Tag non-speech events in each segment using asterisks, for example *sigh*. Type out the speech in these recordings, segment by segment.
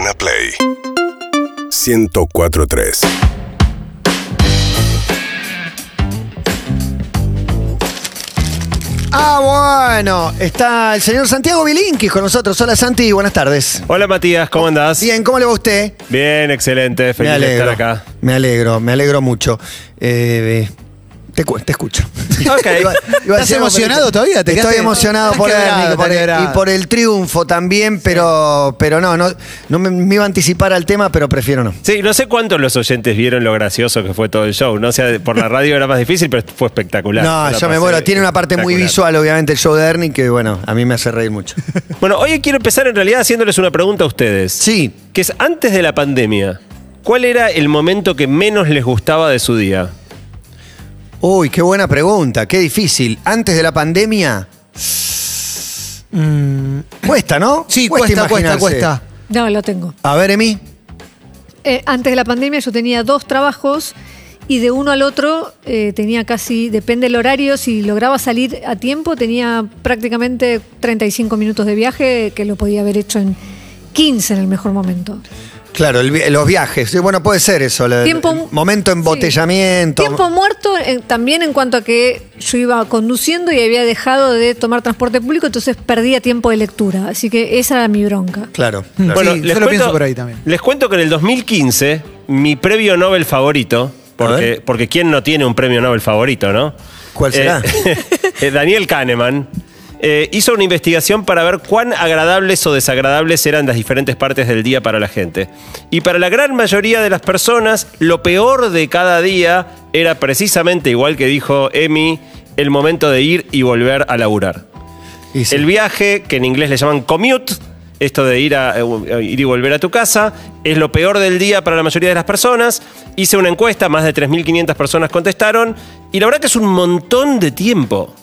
Urbana Play 1043 Ah, bueno, está el señor Santiago Bilinkis con nosotros. Hola Santi, buenas tardes. Hola Matías, ¿cómo andás? Bien, ¿cómo le va a usted? Bien, excelente, feliz me de alegro. estar acá. Me alegro, me alegro mucho. Eh, te, te escucho. *laughs* Ok. Iba- iba a ¿Estás emocionado todavía? ¿Te Estoy emocionado por quebrado, por el- y por el triunfo también, pero, pero no, no, no me, me iba a anticipar al tema, pero prefiero no. Sí, no sé cuántos los oyentes vieron lo gracioso que fue todo el show. No o sea, por la radio era más difícil, pero fue espectacular. No, yo me muero. Tiene una parte muy visual, obviamente, el show de Ernie, que bueno, a mí me hace reír mucho. *laughs* Bueno, hoy quiero empezar en realidad haciéndoles una pregunta a ustedes. Sí. Que es antes de la pandemia, ¿cuál era el momento que menos les gustaba de su día? Uy, qué buena pregunta, qué difícil. Antes de la pandemia. Cuesta, ¿no? Mm. Sí, cuesta, cuesta, cuesta. No, lo tengo. A ver, Emi. Eh, antes de la pandemia yo tenía dos trabajos y de uno al otro eh, tenía casi, depende del horario, si lograba salir a tiempo tenía prácticamente 35 minutos de viaje que lo podía haber hecho en 15 en el mejor momento. Claro, el vi- los viajes. Sí, bueno, puede ser eso. el- Tiempo- el momento embotellamiento. Tiempo muerto eh, también en cuanto a que yo iba conduciendo y había dejado de tomar transporte público, entonces perdía tiempo de lectura. Así que esa era mi bronca. Claro. Mm. claro. Bueno, Sí, yo lo pienso por ahí también. Les cuento que en el 2015, mi premio Nobel favorito, porque, ver. porque ¿quién no tiene un premio Nobel favorito, no? ¿Cuál será? Eh, *laughs* eh, Daniel Kahneman eh, hizo una investigación para ver cuán agradables o desagradables eran las diferentes partes del día para la gente. Y para la gran mayoría de las personas, lo peor de cada día era precisamente, igual que dijo Emi, el momento de ir y volver a laburar. Y sí. El viaje, que en inglés le llaman commute, esto de ir, a, eh, ir y volver a tu casa, es lo peor del día para la mayoría de las personas. Hice una encuesta, más de 3.500 personas contestaron, y la verdad que es un montón de tiempo.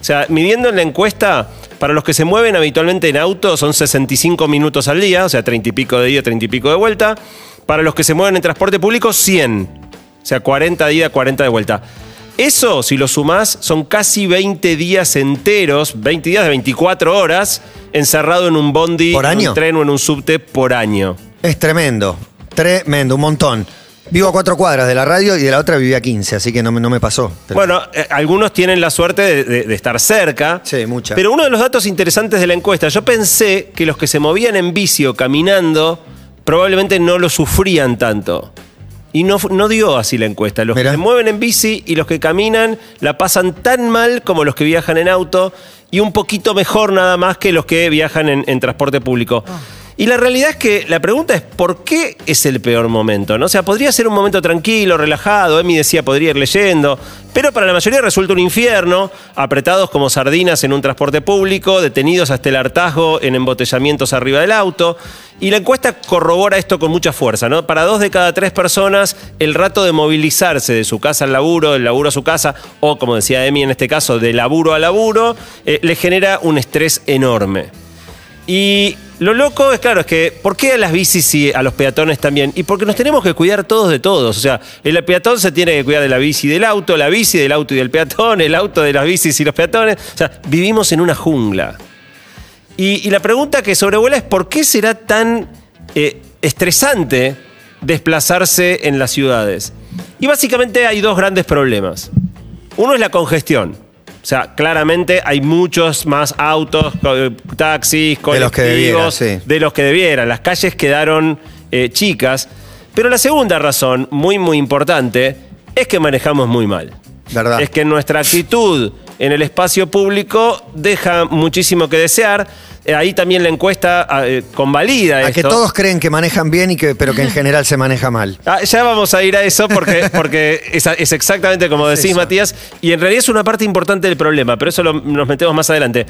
O sea, midiendo en la encuesta, para los que se mueven habitualmente en auto son 65 minutos al día, o sea, 30 y pico de ida, 30 y pico de vuelta. Para los que se mueven en transporte público, 100. O sea, 40 de ida, 40 de vuelta. Eso, si lo sumás, son casi 20 días enteros, 20 días de 24 horas, encerrado en un bondi, ¿Por en un tren o en un subte por año. Es tremendo. Tremendo, un montón. Vivo a cuatro cuadras de la radio y de la otra vivía a 15, así que no, me- no me pasó. Pero- Bueno, eh, algunos tienen la suerte de, de- de estar cerca. Sí, mucha. Pero uno de los datos interesantes de la encuesta, yo pensé que los que se movían en bici o caminando probablemente no lo sufrían tanto. Y no, fu- no dio así la encuesta. Los Mirá. que se mueven en bici y los que caminan la pasan tan mal como los que viajan en auto y un poquito mejor nada más que los que viajan en, en transporte público. Y la realidad es que la pregunta es ¿por qué es el peor momento? ¿no? O sea, podría ser un momento tranquilo, relajado, Emi decía podría ir leyendo, pero para la mayoría resulta un infierno, apretados como sardinas en un transporte público, detenidos hasta el hartazgo en embotellamientos arriba del auto. Y la encuesta corrobora esto con mucha fuerza, ¿no? Para dos de cada tres personas, el rato de movilizarse de su casa al laburo, del laburo a su casa, o como decía Emi en este caso, de laburo a laburo, eh, le genera un estrés enorme. Y lo loco es, claro, es que ¿por qué a las bicis y a los peatones también? Y porque nos tenemos que cuidar todos de todos. O sea, el peatón se tiene que cuidar de la bici y del auto, la bici del auto y del peatón, el auto de las bicis y los peatones. O sea, vivimos en una jungla. Y, la pregunta que sobrevuela es ¿por qué será tan eh, estresante desplazarse en las ciudades? Y básicamente hay dos grandes problemas. Uno es la congestión. O sea, claramente hay muchos más autos, co- taxis, De los que debiera, colectivos, sí. de los que debieran. Las calles quedaron eh, chicas. Pero la segunda razón, muy, muy importante, es que manejamos muy mal. ¿Verdad? Es que nuestra actitud en el espacio público deja muchísimo que desear. Eh, ahí también la encuesta eh, convalida a que todos creen que manejan bien y que, pero que en general se maneja mal. *laughs* Ah, ya vamos a ir a eso porque, *laughs* porque es, es exactamente como decís, eso. Matías, y en realidad es una parte importante del problema, pero eso lo- nos metemos más adelante.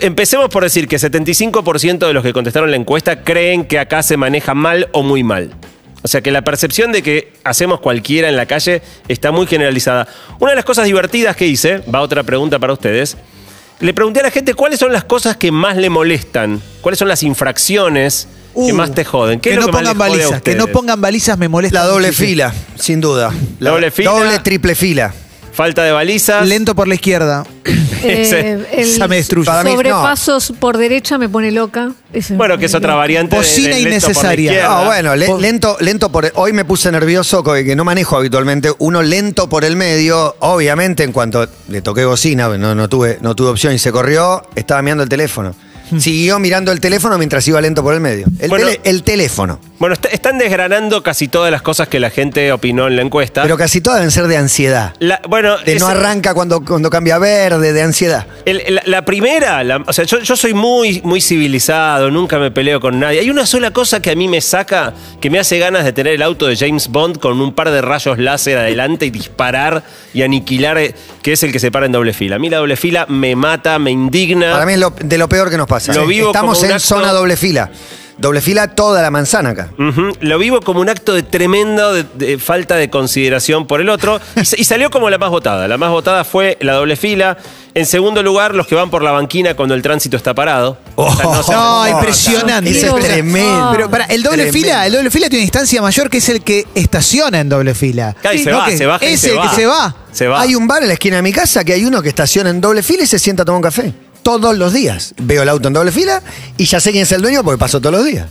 Empecemos por decir que 75% de los que contestaron la encuesta creen que acá se maneja mal o muy mal. O sea que la percepción de que hacemos cualquiera en la calle está muy generalizada. Una de las cosas divertidas que hice, va otra pregunta para ustedes, le pregunté a la gente cuáles son las cosas que más le molestan, cuáles son las infracciones que Uh, más te joden. ¿Qué que es lo no pongan balizas, que no pongan balizas me molesta. La doble muchísimo. fila, sin duda. La Doble fila. Doble, triple fila. Falta de balizas. Lento por la izquierda. *coughs* Ese- el esa me destruye. Para mí, no. sobrepasos por derecha me pone loca. Ese Bueno, que es otra variante. de- Bocina de lento por la innecesaria. izquierda. Ah, bueno, le- lento, lento por. Hoy me puse nervioso, co- que no manejo habitualmente. Uno lento por el medio, obviamente, en cuanto le toqué bocina, no, no, tuve, no tuve opción y se corrió, estaba mirando el teléfono. *laughs* Siguió mirando el teléfono mientras iba lento por el medio. El, Bueno. tele- el teléfono. Bueno, est- están desgranando casi todas las cosas que la gente opinó en la encuesta. Pero casi todas deben ser de ansiedad. La- bueno, De no arranca cuando, cuando cambia a verde, de ansiedad. el- la, la primera, la- o sea, yo, yo soy muy, muy civilizado, nunca me peleo con nadie. Hay una sola cosa que a mí me saca, que me hace ganas de tener el auto de James Bond con un par de rayos láser adelante y disparar y aniquilar, eh, que es el que se para en doble fila. A mí la doble fila me mata, me indigna. Para mí es lo- de lo peor que nos pasa. Lo vivo Estamos como un en acto- zona doble fila. Doble fila toda la manzana acá. Lo vivo como un acto de tremendo de, de falta de consideración por el otro y, sa- y salió como la más votada. La más votada fue la doble fila. En segundo lugar, los que van por la banquina cuando el tránsito está parado. O sea, no *laughs* impresionante. Ese es tremendo. Pero para, el doble Tremendo. fila, el doble fila tiene una instancia mayor que es el que estaciona en doble fila. Se No, va, que se baja y es se el va. que se va. Se va. Hay un bar en la esquina de mi casa que hay uno que estaciona en doble fila y se sienta a tomar un café. Todos los días. Veo el auto en doble fila y ya sé quién es el dueño porque pasó todos los días.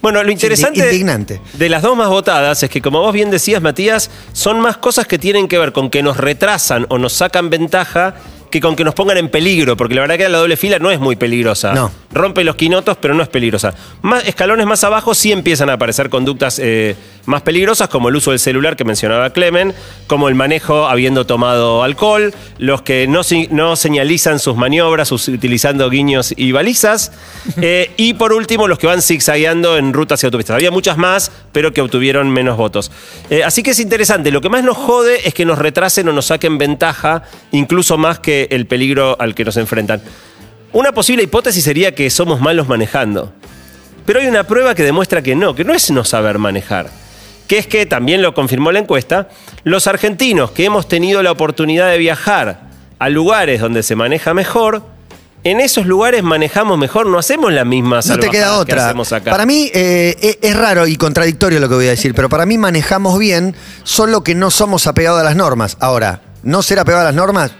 Bueno, lo interesante indignante. de las dos más votadas es que, como vos bien decías, Matías, son más cosas que tienen que ver con que nos retrasan o nos sacan ventaja que con que nos pongan en peligro, porque la verdad que la doble fila no es muy peligrosa. No. Rompe los quinotos, pero no es peligrosa. Más, escalones más abajo sí empiezan a aparecer conductas eh, más peligrosas, como el uso del celular que mencionaba Clemen, como el manejo habiendo tomado alcohol, los que no, no señalizan sus maniobras sus- utilizando guiños y balizas, *laughs* eh, y por último los que van zigzagueando en rutas y autopistas. Había muchas más, pero que obtuvieron menos votos. Eh, así que es interesante, lo que más nos jode es que nos retrasen o nos saquen ventaja, incluso más que el peligro al que nos enfrentan. Una posible hipótesis sería que somos malos manejando. Pero hay una prueba que demuestra que no, que no es no saber manejar. Que es que, también lo confirmó la encuesta, los argentinos que hemos tenido la oportunidad de viajar a lugares donde se maneja mejor, en esos lugares manejamos mejor, no hacemos la misma No te queda salvajadas que otra. hacemos acá. Para mí eh, es, es raro y contradictorio lo que voy a decir, pero para mí manejamos bien, solo que no somos apegados a las normas. Ahora, no ser apegado a las normas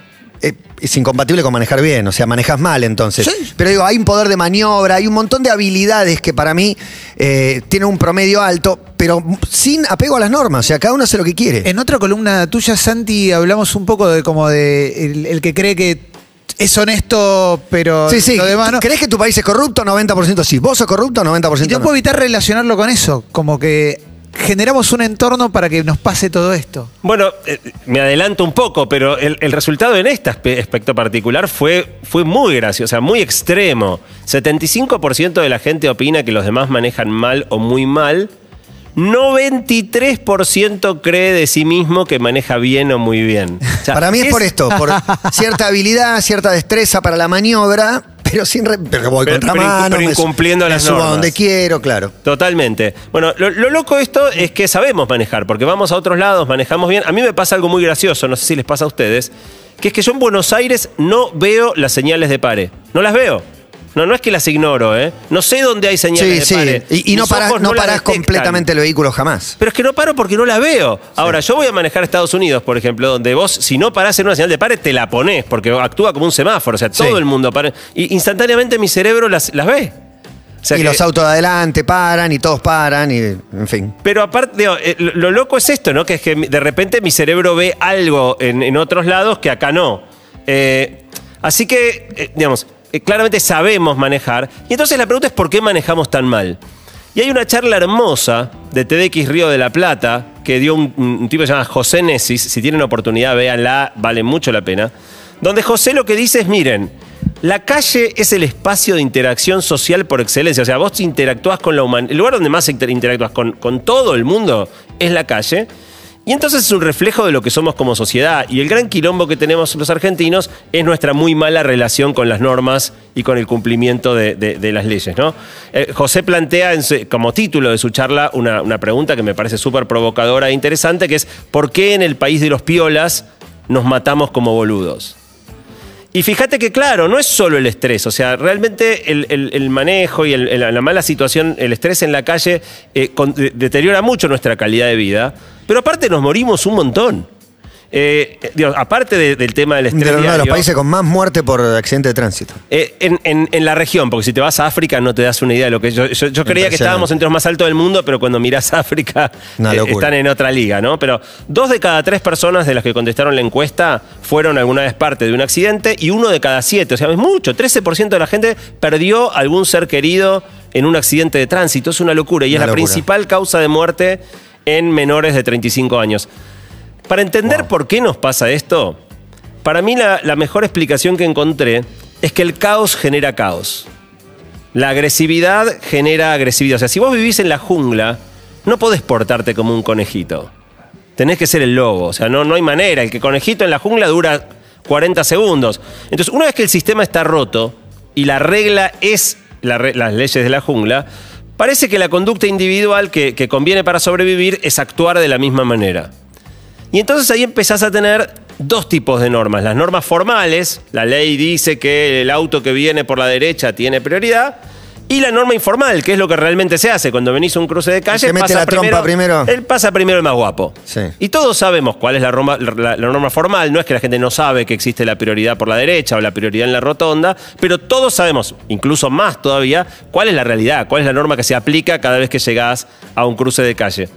es incompatible con manejar bien, o sea, manejas mal entonces. Sí. Pero digo, hay un poder de maniobra, hay un montón de habilidades que para mí eh, tienen un promedio alto, pero sin apego a las normas, o sea, cada uno hace lo que quiere. En otra columna tuya, Santi, hablamos un poco de como de el, el que cree que es honesto, pero Sí, sí. lo demás no. ¿Crees que tu país es corrupto? 90% sí. ¿Vos sos corrupto? 90% Y no. puedo evitar relacionarlo con eso, como que generamos un entorno para que nos pase todo esto. Bueno, eh, me adelanto un poco, pero el, el resultado en este aspe- aspecto particular fue, fue muy gracioso, o sea, muy extremo. 75% de la gente opina que los demás manejan mal o muy mal. 93% cree de sí mismo que maneja bien o muy bien. O sea, Para mí es, por esto, por *laughs* cierta habilidad, cierta destreza para la maniobra, pero sin re- pero voy Pero- contra pero incu- mano, pero me su- incumpliendo me las subo a normas. donde quiero, claro. Totalmente. Bueno, lo, lo loco esto es que sabemos manejar, porque vamos a otros lados, manejamos bien. A mí me pasa algo muy gracioso, no sé si les pasa a ustedes, que es que yo en Buenos Aires no veo las señales de pare. No las veo. No, no es que las ignoro, ¿eh? No sé dónde hay señales Sí, de sí. pare. Y, y no parás, no parás completamente el vehículo jamás. Pero es que no paro porque no la veo. Ahora, yo voy a manejar a Estados Unidos, por ejemplo, donde vos, si no parás en una señal de pare, te la ponés, porque actúa como un semáforo. O sea, todo el mundo para. Y instantáneamente mi cerebro las, las ve. O sea y que- los autos de adelante paran y todos paran y, en fin. Pero aparte, digo, eh, lo, lo loco es esto, ¿no? Que es que de repente mi cerebro ve algo en, en otros lados que acá no. Eh, así que, eh, digamos, claramente sabemos manejar. Y entonces la pregunta es ¿por qué manejamos tan mal? Y hay una charla hermosa de TDX Río de la Plata que dio un, tipo que se llama José Nesis. Si tienen oportunidad, véanla, vale mucho la pena. Donde José lo que dice es, miren, la calle es el espacio de interacción social por excelencia. O sea, vos interactúas con la humanidad. El lugar donde más inter- interactúas con todo el mundo es la calle. Y entonces es un reflejo de lo que somos como sociedad. Y el gran quilombo que tenemos los argentinos es nuestra muy mala relación con las normas y con el cumplimiento de, de- las leyes. ¿no? Eh, José plantea como título de su charla una, una pregunta que me parece súper provocadora e interesante, que es ¿por qué en el país de los piolas nos matamos como boludos? Y fíjate que, claro, no es solo el estrés, o sea, realmente el, el- manejo y el- la mala situación, el estrés en la calle eh, con- de- deteriora mucho nuestra calidad de vida, pero aparte nos morimos un montón. Eh, aparte de- del tema del De estrés uno de los diario, países con más muerte por accidente de tránsito. eh, en, en- en la región, porque si te vas a África no te das una idea de lo que yo, yo, yo creía que Impresionante. estábamos entre los más altos del mundo, pero cuando mirás *laughs* África Una eh, locura. están en otra liga, ¿no? Pero dos de cada tres personas de las que contestaron la encuesta fueron alguna vez parte de un accidente y uno de cada siete, o sea, es mucho, 13% de la gente perdió algún ser querido en un accidente de tránsito, es una locura y es la locura. principal causa de muerte en menores de 35 años. Para entender por qué nos pasa esto, para mí la, la mejor explicación que encontré es que el caos genera caos. La agresividad genera agresividad. O sea, si vos vivís en la jungla, no podés portarte como un conejito. Tenés que ser el lobo. O sea, no, no hay manera. El que conejito en la jungla dura 40 segundos. Entonces, una vez que el sistema está roto y la regla es la re- las leyes de la jungla, parece que la conducta individual que, que conviene para sobrevivir es actuar de la misma manera. Y entonces ahí empezás a tener dos tipos de normas. Las normas formales, la ley dice que el auto que viene por la derecha tiene prioridad. Y la norma informal, que es lo que realmente se hace. Cuando venís a un cruce de calle, mete pasa la trompa primero. Él pasa primero el más guapo. Sí. Y todos sabemos cuál es la, la- la norma formal. No es que la gente no sabe que existe la prioridad por la derecha o la prioridad en la rotonda, pero todos sabemos, incluso más todavía, cuál es la realidad, cuál es la norma que se aplica cada vez que llegás a un cruce de calle.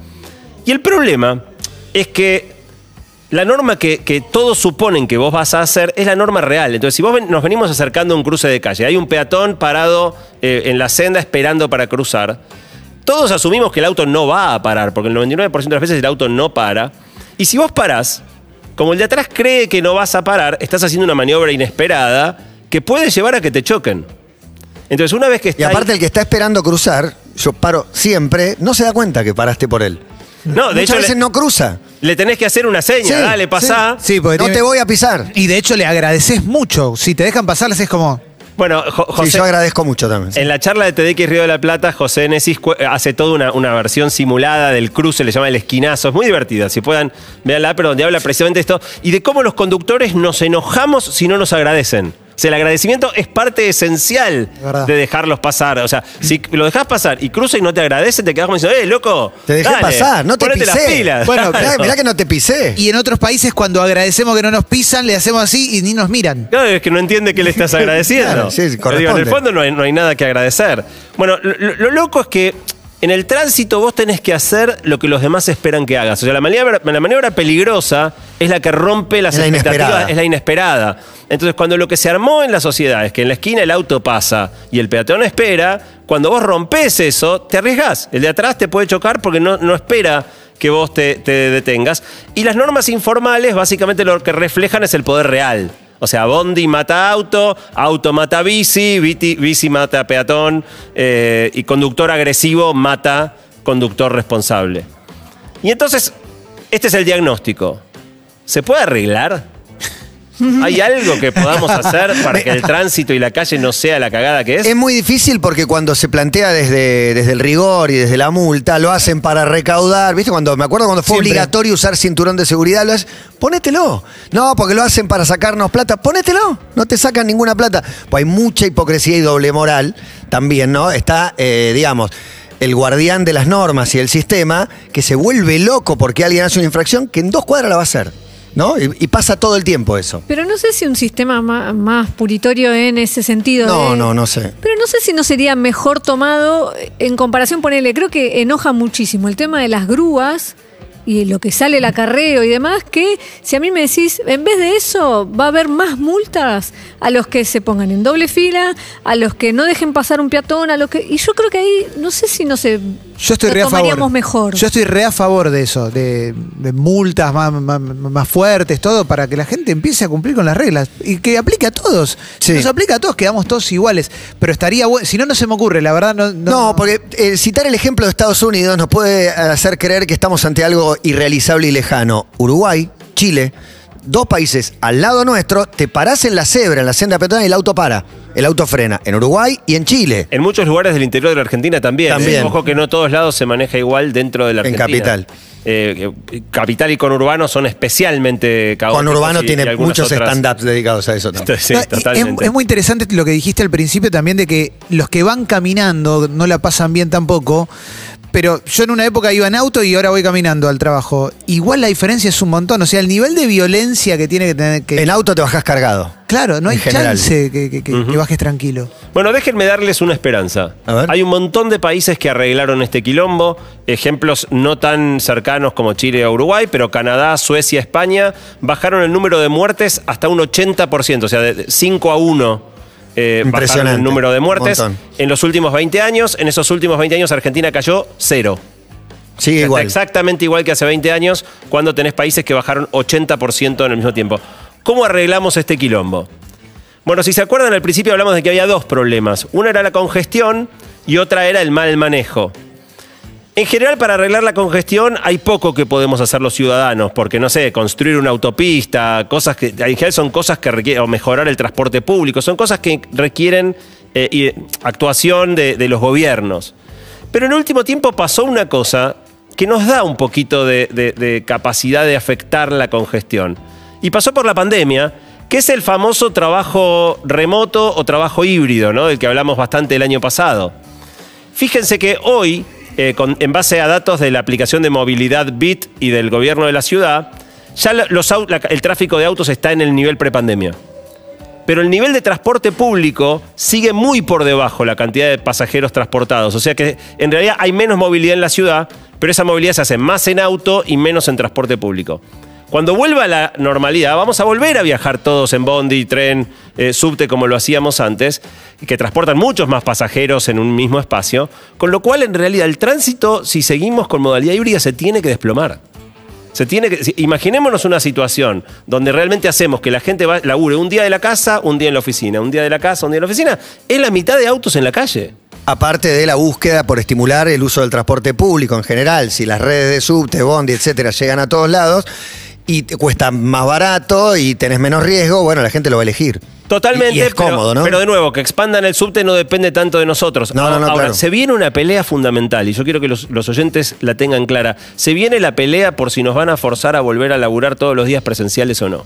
Y el problema es que la norma que, que todos suponen que vos vas a hacer es la norma real. Entonces, si vos ven- nos venimos acercando a un cruce de calle, hay un peatón parado eh, en la senda esperando para cruzar, todos asumimos que el auto no va a parar, porque el 99% de las veces el auto no para. Y si vos parás, como el de atrás cree que no vas a parar, estás haciendo una maniobra inesperada que puede llevar a que te choquen. Entonces, una vez que Y está aparte ahí- el que está esperando cruzar, yo paro siempre, no se da cuenta que paraste por él. No, de Muchas hecho, veces le, no cruza. le tenés que hacer una seña, Sí, dale, pasá. Sí, porque No tiene- te voy a pisar. Y de hecho le agradeces mucho. Si te dejan pasar, les es como. Bueno, Jo- Sí, José, yo agradezco mucho también. En la charla de TDX Río de la Plata, José Nesis cu- hace toda una, una versión simulada del cruce, le llama el esquinazo. Es muy divertida, si puedan, véanla, pero donde habla precisamente esto y de cómo los conductores nos enojamos si no nos agradecen. O sea, el agradecimiento es parte esencial verdad. de dejarlos pasar. O sea, si lo dejas pasar y cruza y no te agradece, te quedas como diciendo, ¡eh, loco! Te dejé dale, pasar, no te pisé. las pilas. Bueno, *laughs* Claro. mirá, mirá que no te pisé. Y en otros países, cuando agradecemos que no nos pisan, le hacemos así y ni nos miran. Claro, es que no entiende que le estás *laughs* agradeciendo. Claro, sí, digo, en el fondo no hay, no hay nada que agradecer. Bueno, lo, lo- lo loco es que en el tránsito vos tenés que hacer lo que los demás esperan que hagas. O sea, la maniobra, la maniobra peligrosa es la que rompe las Es la expectativas, inesperada. es la inesperada. Entonces, cuando lo que se armó en la sociedad es que en la esquina el auto pasa y el peatón espera, cuando vos rompes eso, te arriesgás. El de atrás te puede chocar porque no, no espera que vos te, te detengas. Y las normas informales básicamente lo que reflejan es el poder real. O sea, Bondi mata auto, auto mata bici, bici, mata peatón eh, y conductor agresivo mata conductor responsable. Y entonces, este es el diagnóstico. ¿Se puede arreglar? ¿Hay algo que podamos *laughs* hacer para que el tránsito y la calle no sea la cagada que es? Es muy difícil porque cuando se plantea desde, desde el rigor y desde la multa, lo hacen para recaudar. ¿Viste? Cuando, me acuerdo cuando fue Siempre. obligatorio usar cinturón de seguridad, lo es, ponételo. No, porque lo hacen para sacarnos plata. Ponételo. No te sacan ninguna plata. Pues hay mucha hipocresía y doble moral también, ¿no? Está, eh, digamos. El guardián de las normas y el sistema que se vuelve loco porque alguien hace una infracción que en dos cuadras la va a hacer. ¿No? Y, y pasa todo el tiempo eso. Pero no sé si un sistema más, más puritorio en ese sentido. No, de- no, no sé. Pero no sé si no sería mejor tomado en comparación, ponele, creo que enoja muchísimo el tema de las grúas y lo que sale el acarreo y demás, que si a mí me decís, en vez de eso, va a haber más multas a los que se pongan en doble fila, a los que no dejen pasar un peatón, a los que... Y yo creo que ahí, no sé si no se... Yo estoy lo re a favor. tomaríamos mejor. Yo estoy re a favor de eso, de, de multas más, más- más fuertes, todo, para que la gente empiece a cumplir con las reglas y que aplique a todos. Si nos aplica a todos, quedamos todos iguales. Pero estaría bueno, si no, no se me ocurre, la verdad. No, No, porque eh, citar el ejemplo de Estados Unidos nos puede hacer creer que estamos ante algo irrealizable y lejano. Uruguay, Chile, dos países al lado nuestro, te parás en la cebra, en la senda peatonal y el auto para. El auto frena. En Uruguay y en Chile. En muchos lugares del interior de la Argentina también. También. ¿eh? Ojo que no todos lados se maneja igual dentro de la En Argentina. capital. Eh, eh, capital y conurbano son especialmente caóticos. Con Urbano y- tiene muchos otras- stand-ups dedicados a eso *laughs* también. Sí, No, y totalmente. es, es muy interesante lo que dijiste al principio también de que los que van caminando no la pasan bien tampoco. Pero yo en una época iba en auto y ahora voy caminando al trabajo. Igual la diferencia es un montón. O sea, el nivel de violencia que tiene que tener que. En auto te bajás cargado. claro, no hay general. chance que, que- que- que bajes tranquilo. Bueno, déjenme darles una esperanza. A ver. Hay un montón de países que arreglaron este quilombo, ejemplos no tan cercanos como Chile o Uruguay, pero Canadá, Suecia, España bajaron el número de muertes hasta un 80%, o sea, de 5 a 1. Eh, bajaron el número de muertes en los últimos 20 años. En esos últimos 20 años Argentina cayó cero. Sigue igual. exactamente igual que hace 20 años, cuando tenés países que bajaron 80% en el mismo tiempo. ¿Cómo arreglamos este quilombo? Bueno, si se acuerdan, al principio hablamos de que había dos problemas. Una era la congestión y otra era el mal manejo. En general, para arreglar la congestión hay poco que podemos hacer los ciudadanos, porque no sé, construir una autopista, cosas que en general son cosas que requieren, o mejorar el transporte público, son cosas que requieren eh, actuación de, los gobiernos. Pero en el último tiempo pasó una cosa que nos da un poquito de, de- de capacidad de afectar la congestión. Y pasó por la pandemia, que es el famoso trabajo remoto o trabajo híbrido, ¿no? Del que hablamos bastante el año pasado. Fíjense que hoy, eh, en base a datos de la aplicación de movilidad BIT y del gobierno de la ciudad, ya el tráfico de autos está en el nivel prepandemia. Pero el nivel de transporte público sigue muy por debajo la cantidad de pasajeros transportados. O sea que en realidad hay menos movilidad en la ciudad, pero esa movilidad se hace más en auto y menos en transporte público. Cuando vuelva a la normalidad, vamos a volver a viajar todos en bondi, tren, eh, subte como lo hacíamos antes, que transportan muchos más pasajeros en un mismo espacio, con lo cual en realidad el tránsito, si seguimos con modalidad híbrida, se tiene que desplomar. Se tiene que, imaginémonos una situación donde realmente hacemos que la gente va, labure un día de la casa, un día en la oficina, un día de la casa, un día en la oficina, es la mitad de autos en la calle. Aparte de la búsqueda por estimular el uso del transporte público en general, si las redes de subte, bondi, etcétera, llegan a todos lados y te cuesta más barato y tenés menos riesgo, bueno, la gente lo va a elegir. Totalmente, Y, y es pero, cómodo, ¿no? pero de nuevo, que expandan el subte no depende tanto de nosotros. No, no, no, Ahora, claro. se viene una pelea fundamental y yo quiero que los, los oyentes la tengan clara. Se viene la pelea por si nos van a forzar a volver a laburar todos los días presenciales o no.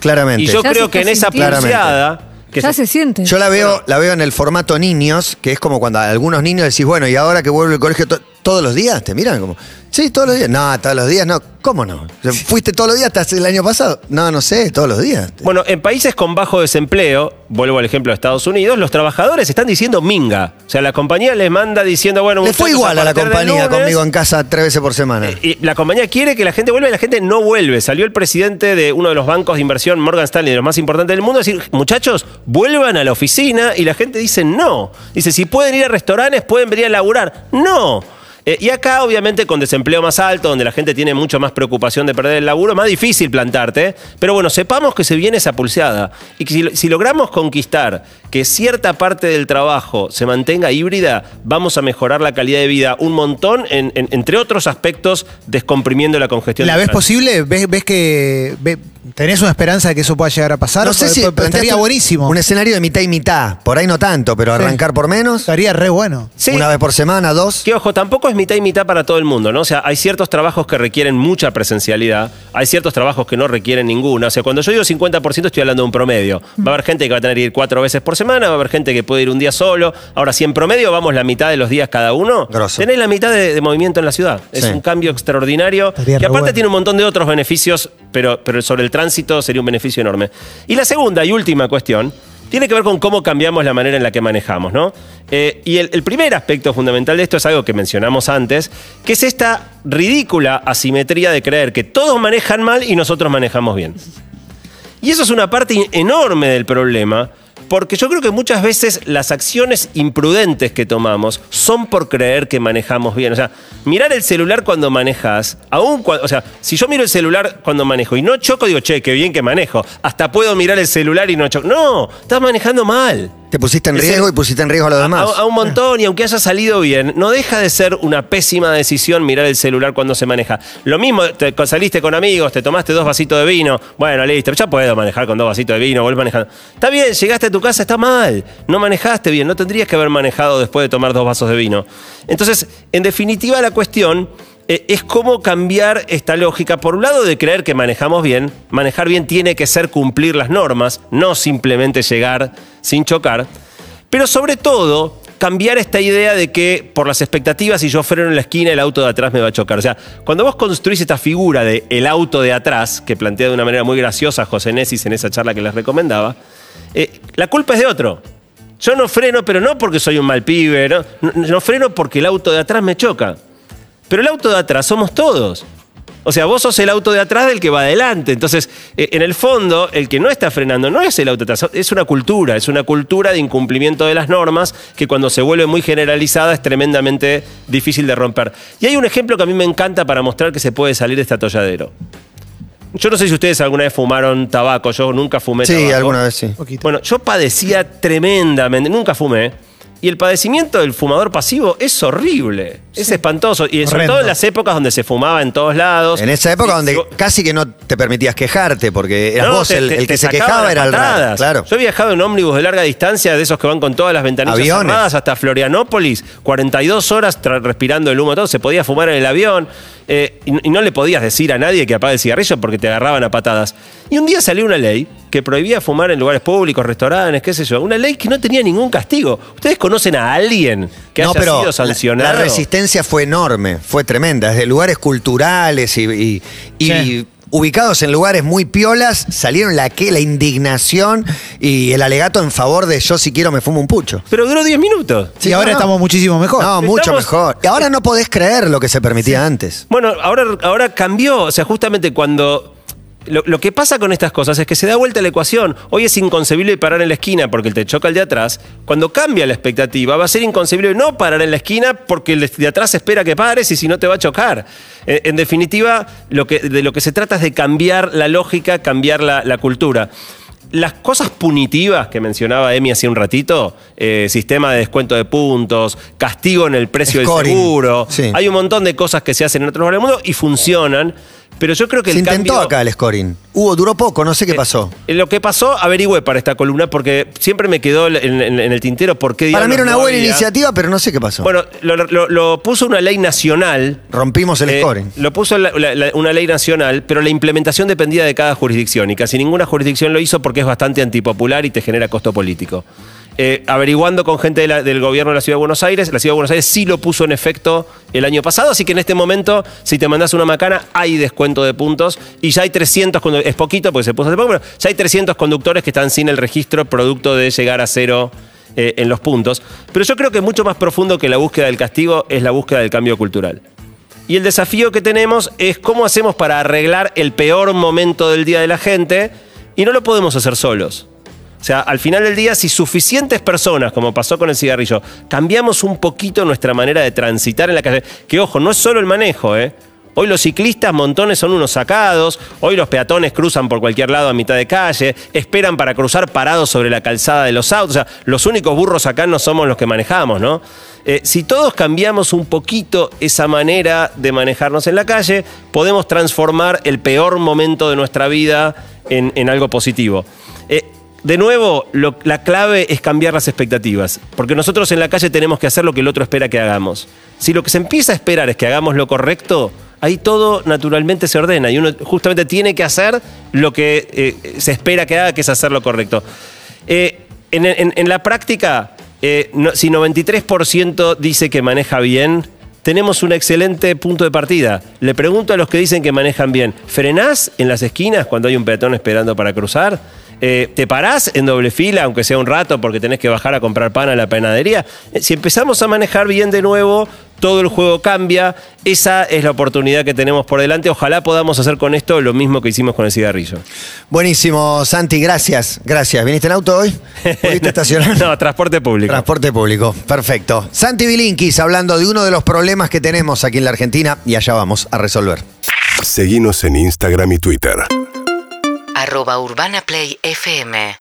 Claramente. Y yo Ya creo que en esa pulseada... que ya se- se siente. Yo la veo, la veo en el formato niños, que es como cuando a algunos niños decís, bueno, y ahora que vuelve al colegio todos los días, te miran como, sí, todos los días. No, todos los días no. ¿Cómo no? ¿Fuiste todos los días hasta el año pasado? No, no sé, todos los días. Bueno, en países con bajo desempleo, vuelvo al ejemplo de Estados Unidos, los trabajadores están diciendo minga. O sea, la compañía les manda diciendo, bueno, Le fue igual a la compañía lunes- conmigo en casa tres veces por semana. Y la compañía quiere que la gente vuelva y la gente no vuelve. Salió el presidente de uno de los bancos de inversión, Morgan Stanley, de los más importantes del mundo, a decir, muchachos, vuelvan a la oficina. Y la gente dice, no. Dice, si pueden ir a restaurantes, pueden venir a laburar. No. Eh, y acá, obviamente, con desempleo más alto, donde la gente tiene mucho más preocupación de perder el laburo, más difícil plantarte. Pero bueno, sepamos que se viene esa pulseada. Y que si logramos conquistar que cierta parte del trabajo se mantenga híbrida, vamos a mejorar la calidad de vida un montón, en- en- entre otros aspectos, descomprimiendo la congestión. ¿La ves posible? ¿Ves, ves que ve- tenés una esperanza de que eso pueda llegar a pasar? No sé si estaría buenísimo. Un escenario de mitad y mitad. Por ahí no tanto, pero Sí. arrancar por menos. Estaría re bueno. Sí. Una vez por semana, dos. Que ojo, tampoco es mitad y mitad para todo el mundo, ¿no? O sea, hay ciertos trabajos que requieren mucha presencialidad, hay ciertos trabajos que no requieren ninguna. O sea, cuando yo digo 50% estoy hablando de un promedio. Va a haber gente que va a tener que ir cuatro veces por semana, va a haber gente que puede ir un día solo. Ahora, si en promedio vamos la mitad de los días cada uno, Grosso. tenés la mitad de, de movimiento en la ciudad. Es Sí. un cambio extraordinario. Estaría que aparte bueno. tiene un montón de otros beneficios, pero, pero sobre el tránsito sería un beneficio enorme. Y la segunda y última cuestión tiene que ver con cómo cambiamos la manera en la que manejamos, ¿no? Eh, y el, el primer aspecto fundamental de esto es algo que mencionamos antes, que es esta ridícula asimetría de creer que todos manejan mal y nosotros manejamos bien. Y eso es una parte enorme del problema, porque yo creo que muchas veces las acciones imprudentes que tomamos son por creer que manejamos bien. O sea, mirar el celular cuando manejas, aún cuando, o sea, si yo miro el celular cuando manejo y no choco, digo, che, qué bien que manejo. Hasta puedo mirar el celular y no choco. No, estás manejando mal. Te pusiste en riesgo y pusiste en riesgo a los demás. A, a un montón, y aunque haya salido bien, no deja de ser una pésima decisión mirar el celular cuando se maneja. Lo mismo, te, saliste con amigos, te tomaste dos vasitos de vino, bueno, listo, ya puedo manejar con dos vasitos de vino, vuelvo manejando. Está bien, llegaste a tu casa, está mal, no manejaste bien, no tendrías que haber manejado después de tomar dos vasos de vino. Entonces, en definitiva, la cuestión eh, es cómo cambiar esta lógica. Por un lado, de creer que manejamos bien. Manejar bien tiene que ser cumplir las normas, no simplemente llegar sin chocar. Pero sobre todo, cambiar esta idea de que por las expectativas, si yo freno en la esquina, el auto de atrás me va a chocar. O sea, cuando vos construís esta figura de el auto de atrás, que plantea de una manera muy graciosa José Nesis en esa charla que les recomendaba, eh, la culpa es de otro. Yo no freno, pero no porque soy un mal pibe, ¿no? No, no freno porque el auto de atrás me choca. Pero el auto de atrás somos todos. O sea, vos sos el auto de atrás del que va adelante. Entonces, eh, en el fondo, el que no está frenando no es el auto de atrás, es una cultura, es una cultura de incumplimiento de las normas que cuando se vuelve muy generalizada es tremendamente difícil de romper. Y hay un ejemplo que a mí me encanta para mostrar que se puede salir de este atolladero. Yo no sé si ustedes alguna vez fumaron tabaco, yo nunca fumé Sí, tabaco. alguna vez sí. Poquito. Bueno, yo padecía tremendamente, nunca fumé. Y el padecimiento del fumador pasivo es horrible, es espantoso. Y sobre todo en las épocas donde se fumaba en todos lados. En esa época donde casi que no te permitías quejarte, porque eras No, vos te- el, te- que te se quejaba, era el raro. Claro. Yo he viajado en ómnibus de larga distancia, de esos que van con todas las ventanillas Aviones. cerradas hasta Florianópolis, 42 horas respirando el humo, todo. Se podía fumar en el avión eh, y, y no le podías decir a nadie que apague el cigarrillo porque te agarraban a patadas. Y un día salió una ley que prohibía fumar en lugares públicos, restaurantes, qué sé yo. Una ley que no tenía ningún castigo. ¿Ustedes conocen a alguien que no, haya pero sido la- sancionado? La, resistencia fue enorme, fue tremenda. Desde lugares culturales y, y- y Sí. ubicados en lugares muy piolas, salieron la que, la indignación y el alegato en favor de yo si quiero me fumo un pucho. Pero duró 10 minutos. y ahora no, estamos muchísimo mejor. No, mucho mejor. Y ahora no podés creer lo que se permitía antes. Bueno, ahora, ahora cambió. O sea, justamente cuando. Lo, lo que pasa con estas cosas es que se da vuelta la ecuación. Hoy es inconcebible parar en la esquina porque te choca el de atrás. Cuando cambia la expectativa, va a ser inconcebible no parar en la esquina porque el de atrás espera que pares y si no te va a chocar. En definitiva, lo que, de lo que se trata es de cambiar la lógica, cambiar la, la cultura. Las cosas punitivas que mencionaba Emi hace un ratito, eh, sistema de descuento de puntos, castigo en el precio Scoring. del seguro, Sí. hay un montón de cosas que se hacen en otros lugares del mundo y funcionan, pero yo creo que Se el intentó cambio- acá el scoring. Hubo, duró poco, no sé qué pasó. Eh, Lo que pasó, averigüé para esta columna porque siempre me quedó en, en- en el tintero por qué Para mí era una no buena había. iniciativa, pero no sé qué pasó. Bueno, lo, lo- lo puso una ley nacional. Rompimos el eh, scoring. Lo puso la- la- la- una ley nacional, pero la implementación dependía de cada jurisdicción y casi ninguna jurisdicción lo hizo porque es bastante antipopular y te genera costo político. Eh, averiguando con gente del gobierno de la Ciudad de Buenos Aires, la Ciudad de Buenos Aires sí lo puso en efecto el año pasado, así que en este momento, si te mandás una macana, hay descuento de puntos y ya hay 300, condu- es poquito porque se puso hace poco, pero ya hay 300 conductores que están sin el registro producto de llegar a cero eh, en los puntos. Pero yo creo que mucho más profundo que la búsqueda del castigo es la búsqueda del cambio cultural. Y el desafío que tenemos es cómo hacemos para arreglar el peor momento del día de la gente y no lo podemos hacer solos. O sea, al final del día, si suficientes personas, como pasó con el cigarrillo, cambiamos un poquito nuestra manera de transitar en la calle, que ojo, no es solo el manejo, ¿eh? Hoy los ciclistas, montones son unos sacados, hoy los peatones cruzan por cualquier lado a mitad de calle, esperan para cruzar parados sobre la calzada de los autos, o sea, los únicos burros acá no somos los que manejamos, ¿no? Eh, si todos cambiamos un poquito esa manera de manejarnos en la calle, podemos transformar el peor momento de nuestra vida en, en algo positivo. De nuevo, la clave es cambiar las expectativas, porque nosotros en la calle tenemos que hacer lo que el otro espera que hagamos. Si lo que se empieza a esperar es que hagamos lo correcto, ahí todo naturalmente se ordena y uno justamente tiene que hacer lo que eh, se espera que haga, que es hacer lo correcto. Eh, en la práctica, eh, no- si 93% dice que maneja bien, tenemos un excelente punto de partida. Le pregunto a los que dicen que manejan bien, ¿frenás en las esquinas cuando hay un peatón esperando para cruzar? Eh, ¿Te parás en doble fila, aunque sea un rato, porque tenés que bajar a comprar pan a la panadería? Eh, si empezamos a manejar bien de nuevo, todo el juego cambia. Esa es la oportunidad que tenemos por delante. Ojalá podamos hacer con esto lo mismo que hicimos con el cigarrillo. Buenísimo, Santi, gracias. Gracias. ¿Viniste en auto hoy? ¿Pudiste estacionar? *laughs* no, transporte público. Transporte público, perfecto. Santi Bilinkis hablando de uno de los problemas que tenemos aquí en la Argentina y allá vamos a resolver. Seguinos en Instagram y Twitter. Arroba Urbana Play FM